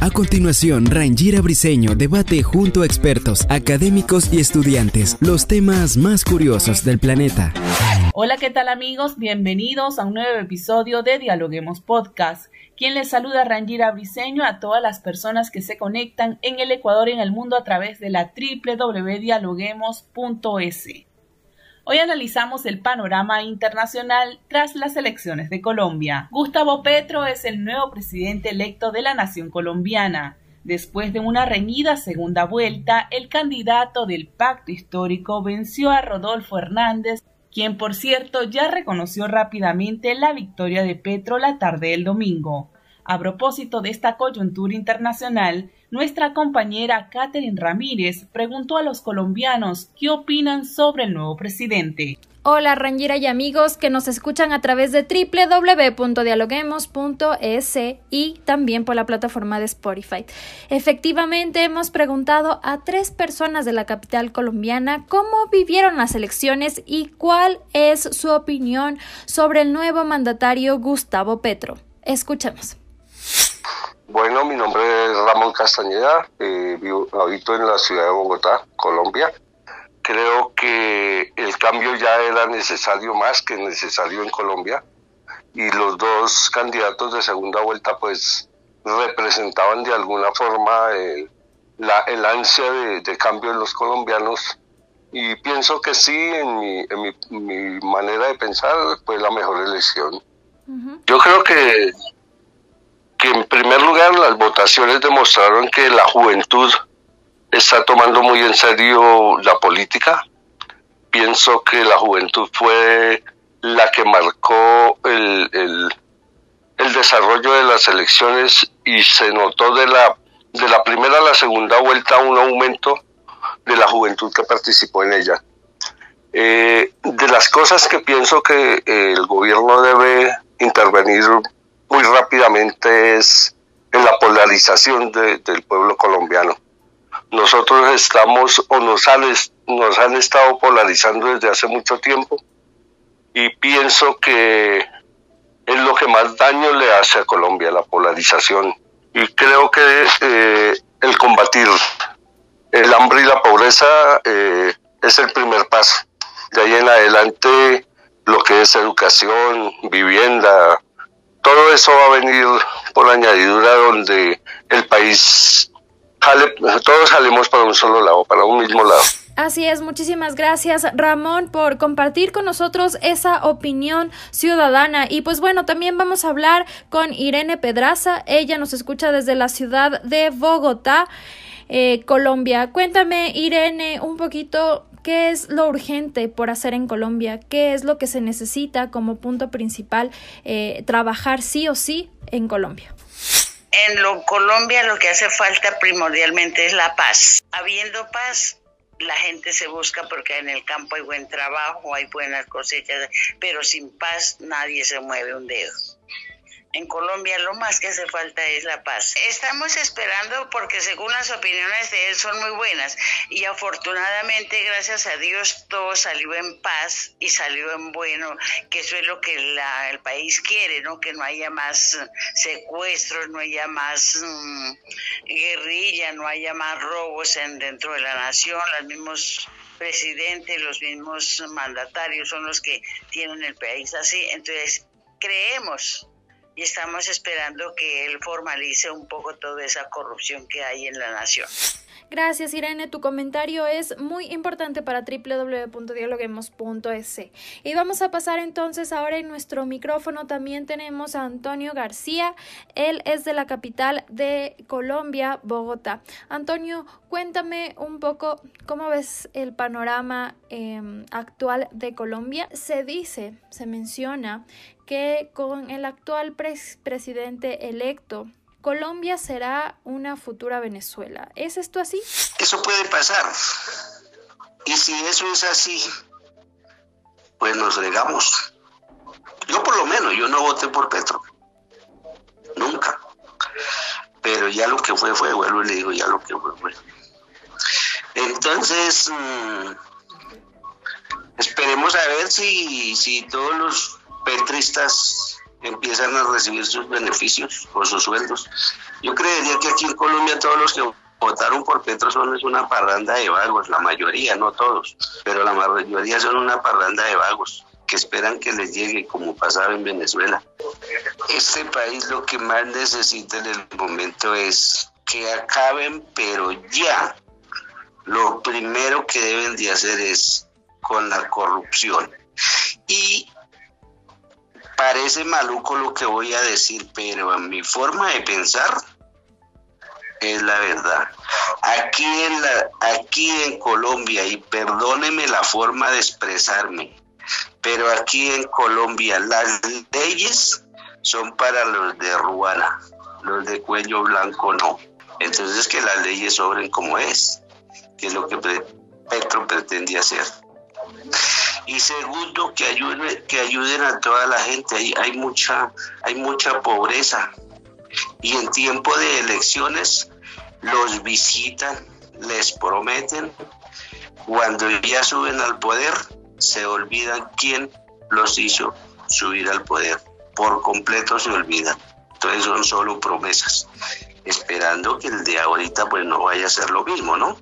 A continuación, Rangira Briseño debate junto a expertos, académicos y estudiantes los temas más curiosos del planeta. Hola, ¿qué tal amigos? Bienvenidos a un nuevo episodio de Dialoguemos Podcast. Quien les saluda Rangira Briseño a todas las personas que se conectan en el Ecuador y en el mundo a través de la www.dialoguemos.es. Hoy analizamos el panorama internacional tras las elecciones de Colombia. Gustavo Petro es el nuevo presidente electo de la nación colombiana. Después de una reñida segunda vuelta, el candidato del pacto histórico venció a Rodolfo Hernández, quien por cierto ya reconoció rápidamente la victoria de Petro la tarde del domingo. A propósito de esta coyuntura internacional, nuestra compañera Catherine Ramírez preguntó a los colombianos qué opinan sobre el nuevo presidente. Hola Rangira y amigos que nos escuchan a través de www.dialoguemos.es y también por la plataforma de Spotify. Efectivamente hemos preguntado a tres personas de la capital colombiana cómo vivieron las elecciones y cuál es su opinión sobre el nuevo mandatario Gustavo Petro. Escuchemos. Bueno, mi nombre es Ramón Castañeda, eh, vivo, habito en la ciudad de Bogotá, Colombia. Creo que el cambio ya era necesario, más que necesario en Colombia, y los dos candidatos de segunda vuelta pues representaban de alguna forma eh, la, el ansia de, cambio en los colombianos y pienso que sí, en mi, en mi, manera de pensar, fue la mejor elección. Yo creo que que en primer lugar las votaciones demostraron que la juventud está tomando muy en serio la política. Pienso que la juventud fue la que marcó el, el, desarrollo de las elecciones y se notó de la, de la primera a la segunda vuelta un aumento de la juventud que participó en ella. Eh, de las cosas que pienso que el gobierno debe intervenir muy rápidamente es en la polarización del pueblo colombiano. Nosotros estamos o nos han, nos han estado polarizando desde hace mucho tiempo y pienso que es lo que más daño le hace a Colombia, la polarización. Y creo que eh, el combatir el hambre y la pobreza eh, es el primer paso. De ahí en adelante lo que es educación, vivienda, todo eso va a venir por añadidura donde el país todos salimos para un solo lado, para un mismo lado. Así es, muchísimas gracias Ramón por compartir con nosotros esa opinión ciudadana. Y pues bueno, también vamos a hablar con Irene Pedraza, ella nos escucha desde la ciudad de Bogotá, eh, Colombia. Cuéntame Irene un poquito ¿Qué es lo urgente por hacer en Colombia? ¿Qué es lo que se necesita como punto principal eh, trabajar sí o sí en Colombia? En lo, Colombia lo que hace falta primordialmente es la paz. Habiendo paz, la gente se busca porque en el campo hay buen trabajo, hay buenas cosechas, pero sin paz nadie se mueve un dedo. En Colombia lo más que hace falta es la paz. Estamos esperando porque según las opiniones de él son muy buenas y afortunadamente gracias a Dios todo salió en paz y salió en bueno, que eso es lo que el país quiere, ¿no? Que no haya más secuestros, no haya más mm, guerrilla, no haya más robos en, dentro de la nación, los mismos presidentes, los mismos mandatarios son los que tienen el país así. Entonces, creemos y estamos esperando que él formalice un poco toda esa corrupción que hay en la nación. Gracias, Irene. Tu comentario es muy importante para www.dialoguemos.es. Y vamos a pasar entonces ahora en nuestro micrófono. También tenemos a Antonio García. Él es de la capital de Colombia, Bogotá. Antonio, cuéntame un poco cómo ves el panorama em, actual de Colombia. Se dice, se menciona que con el actual presidente electo, Colombia será una futura Venezuela. ¿Es esto así? Eso puede pasar. Y si eso es así, pues nos regamos. Yo por lo menos, yo no voté por Petro. Nunca. Pero ya lo que fue, fue, vuelvo y le digo, ya lo que fue, fue. Entonces, mm, esperemos a ver si, si todos los petristas empiezan a recibir sus beneficios o sus sueldos. Yo creería que aquí en Colombia todos los que votaron por Petro son es una parranda de vagos, la mayoría, no todos, pero la mayoría son una parranda de vagos que esperan que les llegue como pasaba en Venezuela. Este país lo que más necesita en el momento es que acaben, pero ya. Lo primero que deben de hacer es con la corrupción. Y Parece maluco lo que voy a decir, pero a mi forma de pensar es la verdad. Aquí en, la, aquí en Colombia, y perdóneme la forma de expresarme, pero aquí en Colombia las leyes son para los de Ruana, los de cuello blanco no. Entonces que las leyes sobren como es, que es lo que Petro pretende hacer y segundo que ayuden que ayuden a toda la gente. Hay, hay mucha hay mucha pobreza. Y en tiempo de elecciones los visitan les prometen. Cuando ya suben al poder se olvidan quién los hizo subir al poder. Por completo se olvidan. Entonces son solo promesas. Esperando que el de ahorita pues no vaya a ser lo mismo no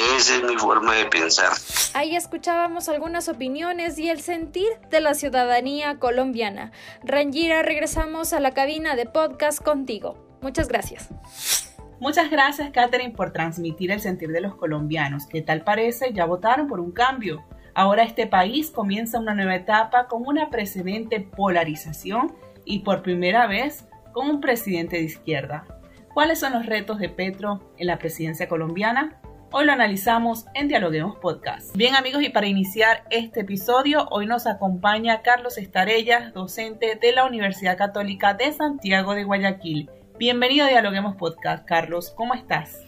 esa es mi forma de pensar. Ahí escuchábamos algunas opiniones y el sentir de la ciudadanía colombiana. Rangira, regresamos a la cabina de podcast contigo. Muchas gracias. Muchas gracias, Catherine, por transmitir el sentir de los colombianos, que tal parece ya votaron por un cambio. Ahora este país comienza una nueva etapa con una precedente polarización y por primera vez con un presidente de izquierda. ¿Cuáles son los retos de Petro en la presidencia colombiana? Hoy lo analizamos en Dialoguemos Podcast. Bien amigos, y para iniciar este episodio, hoy nos acompaña Carlos Estarellas, docente de la Universidad Católica de Santiago de Guayaquil. Bienvenido a Dialoguemos Podcast. Carlos, ¿cómo estás?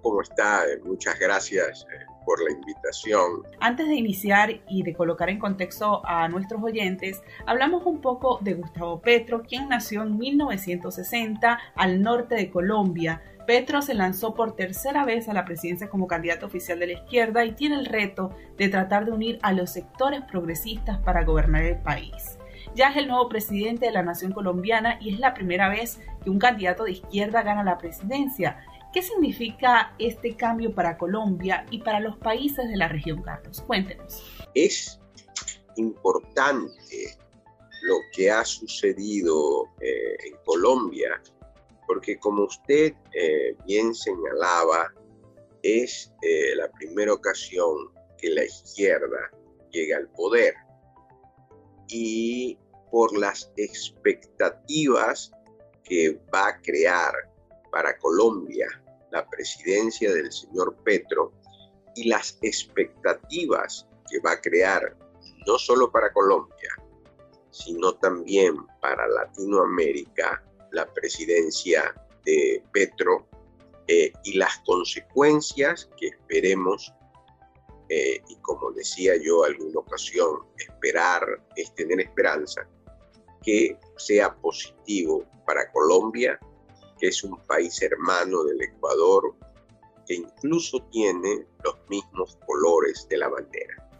¿Cómo está? Muchas gracias eh, por la invitación. Antes de iniciar y de colocar en contexto a nuestros oyentes, hablamos un poco de Gustavo Petro, quien nació en 1960 al norte de Colombia Petro se lanzó por tercera vez a la presidencia como candidato oficial de la izquierda y tiene el reto de tratar de unir a los sectores progresistas para gobernar el país. Ya es el nuevo presidente de la nación colombiana y es la primera vez que un candidato de izquierda gana la presidencia. ¿Qué significa este cambio para Colombia y para los países de la región, Carlos? Cuéntenos. Es importante lo que ha sucedido eh, en Colombia porque como usted eh, bien señalaba, es eh, la primera ocasión que la izquierda llega al poder y por las expectativas que va a crear para Colombia la presidencia del señor Petro y las expectativas que va a crear no solo para Colombia, sino también para Latinoamérica la presidencia de Petro eh, y las consecuencias que esperemos, eh, y como decía yo alguna ocasión, esperar es tener esperanza, que sea positivo para Colombia, que es un país hermano del Ecuador, que incluso tiene los mismos colores de la bandera.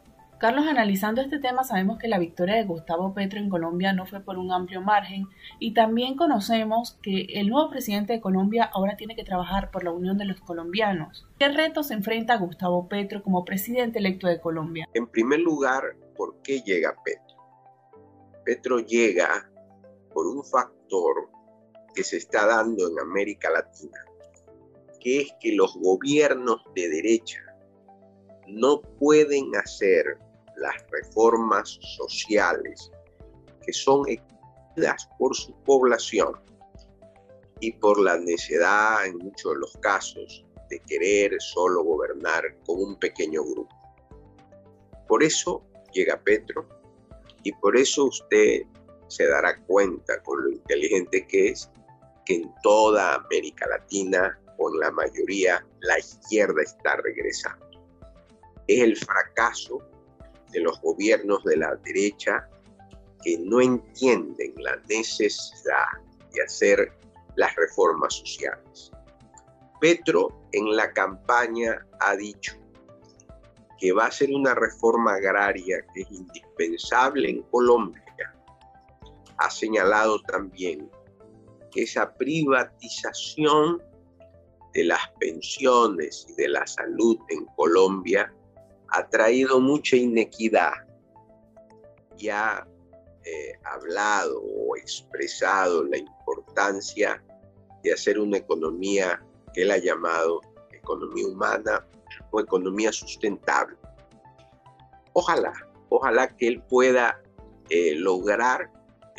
Carlos, analizando este tema, sabemos que la victoria de Gustavo Petro en Colombia no fue por un amplio margen y también conocemos que el nuevo presidente de Colombia ahora tiene que trabajar por la unión de los colombianos. ¿Qué retos enfrenta Gustavo Petro como presidente electo de Colombia? En primer lugar, ¿por qué llega Petro? Petro llega por un factor que se está dando en América Latina que es que los gobiernos de derecha no pueden hacer las reformas sociales que son exigidas por su población y por la necesidad en muchos de los casos de querer solo gobernar con un pequeño grupo. Por eso llega Petro y por eso usted se dará cuenta con lo inteligente que es que en toda América Latina en la mayoría la izquierda está regresando. Es el fracaso de los gobiernos de la derecha que no entienden la necesidad de hacer las reformas sociales. Petro en la campaña ha dicho que va a ser una reforma agraria que es indispensable en Colombia. Ha señalado también que esa privatización de las pensiones y de la salud en Colombia ha traído mucha inequidad y ha eh, hablado o expresado la importancia de hacer una economía que él ha llamado economía humana o economía sustentable. Ojalá, ojalá que él pueda eh, lograr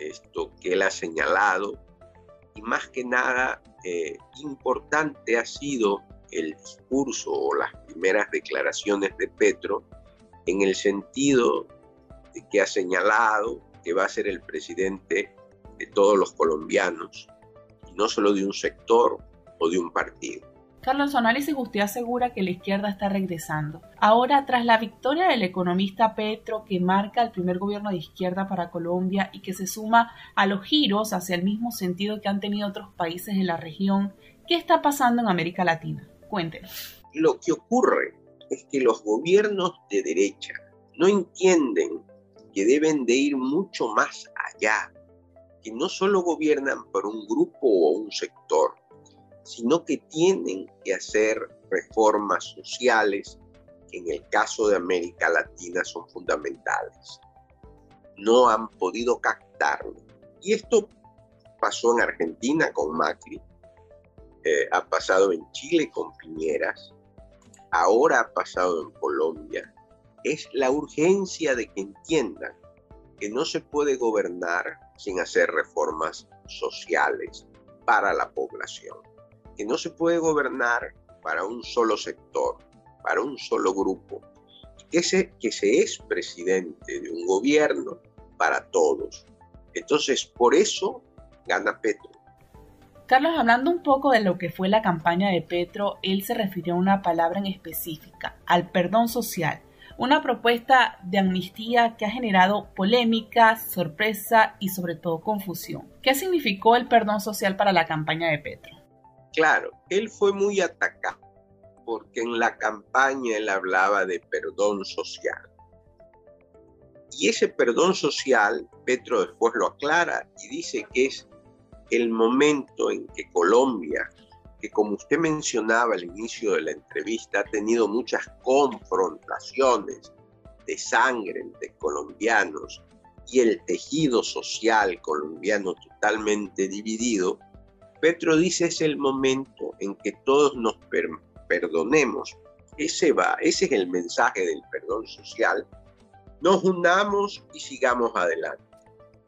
esto que él ha señalado y más que nada eh, importante ha sido el discurso o las primeras declaraciones de Petro en el sentido de que ha señalado que va a ser el presidente de todos los colombianos, y no solo de un sector o de un partido. Carlos, análisis usted asegura que la izquierda está regresando. Ahora, tras la victoria del economista Petro, que marca el primer gobierno de izquierda para Colombia y que se suma a los giros hacia el mismo sentido que han tenido otros países de la región, ¿qué está pasando en América Latina? Cuéntenos. Lo que ocurre es que los gobiernos de derecha no entienden que deben de ir mucho más allá, que no solo gobiernan por un grupo o un sector, sino que tienen que hacer reformas sociales que en el caso de América Latina son fundamentales. No han podido captarlo. Y esto pasó en Argentina con Macri, eh, ha pasado en Chile con Piñeras, ahora ha pasado en Colombia es la urgencia de que entiendan que no se puede gobernar sin hacer reformas sociales para la población, que no se puede gobernar para un solo sector, para un solo grupo, que se, que se es presidente de un gobierno para todos. Entonces, por eso gana Petro. Carlos, hablando un poco de lo que fue la campaña de Petro, él se refirió a una palabra en específica, al perdón social una propuesta de amnistía que ha generado polémica, sorpresa y sobre todo confusión. ¿Qué significó el perdón social para la campaña de Petro? Claro, él fue muy atacado porque en la campaña él hablaba de perdón social. Y ese perdón social, Petro después lo aclara y dice que es el momento en que Colombia que como usted mencionaba al inicio de la entrevista, ha tenido muchas confrontaciones de sangre entre colombianos y el tejido social colombiano totalmente dividido, Petro dice es el momento en que todos nos perdonemos. Ese va, ese es el mensaje del perdón social. Nos unamos y sigamos adelante.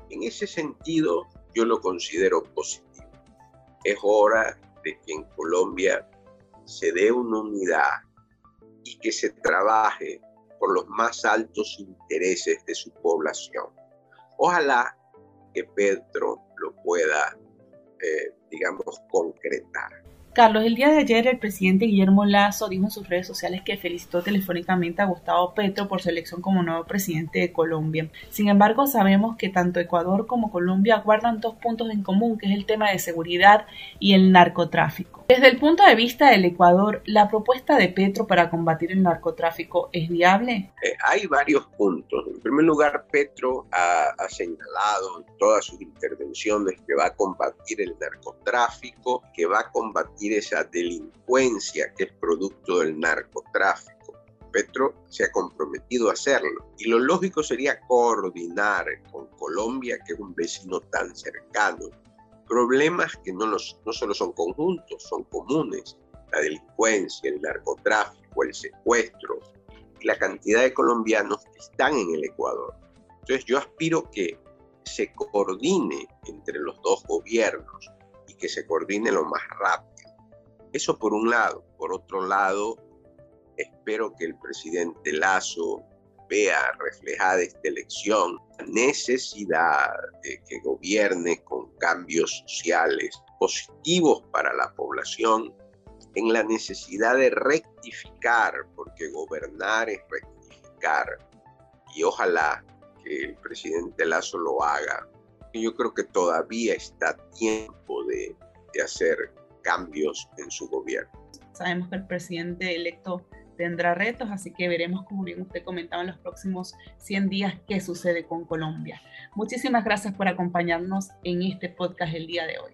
En ese sentido, yo lo considero positivo. Es hora de que en Colombia se dé una unidad y que se trabaje por los más altos intereses de su población. Ojalá que Petro lo pueda, eh, digamos, concretar. Carlos, el día de ayer el presidente Guillermo Lazo dijo en sus redes sociales que felicitó telefónicamente a Gustavo Petro por su elección como nuevo presidente de Colombia. Sin embargo, sabemos que tanto Ecuador como Colombia guardan dos puntos en común, que es el tema de seguridad y el narcotráfico. Desde el punto de vista del Ecuador, ¿la propuesta de Petro para combatir el narcotráfico es viable? Eh, hay varios puntos. En primer lugar, Petro ha, ha, señalado en todas sus intervenciones que va a combatir el narcotráfico, que va a combatir esa delincuencia que es producto del narcotráfico. Petro se ha comprometido a hacerlo. Y lo lógico sería coordinar con Colombia, que es un vecino tan cercano, problemas que no, los, no solo son conjuntos, son comunes. la delincuencia, el narcotráfico, el secuestro, y la cantidad de colombianos que están en el Ecuador. Entonces yo aspiro que se coordine entre los dos gobiernos y que se coordine lo más rápido. Eso por un lado. Por otro lado, espero que el presidente Lazo vea reflejada esta elección la necesidad de que gobierne con cambios sociales positivos para la población, en la necesidad de rectificar, porque gobernar es rectificar, y ojalá que el presidente Lazo lo haga. Yo creo que todavía está tiempo de, de hacer cambios en su gobierno. Sabemos que el presidente electo tendrá retos, así que veremos, como bien usted comentaba, en los próximos 100 días qué sucede con Colombia. Muchísimas gracias por acompañarnos en este podcast el día de hoy.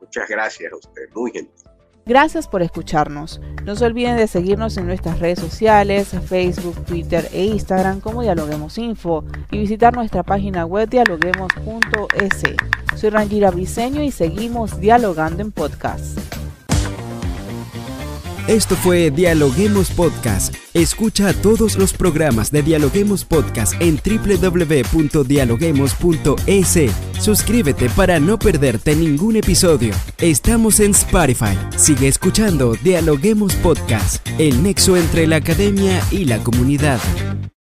Muchas gracias a usted, muy gentil. Gracias por escucharnos. No se olviden de seguirnos en nuestras redes sociales, Facebook, Twitter e Instagram como Dialoguemos Info y visitar nuestra página web dialoguemos.es. Soy Rangira Briseño y seguimos dialogando en podcast. Esto fue Dialoguemos Podcast. Escucha todos los programas de Dialoguemos Podcast en www.dialoguemos.es. Suscríbete para no perderte ningún episodio. Estamos en Spotify. Sigue escuchando Dialoguemos Podcast, el nexo entre la academia y la comunidad.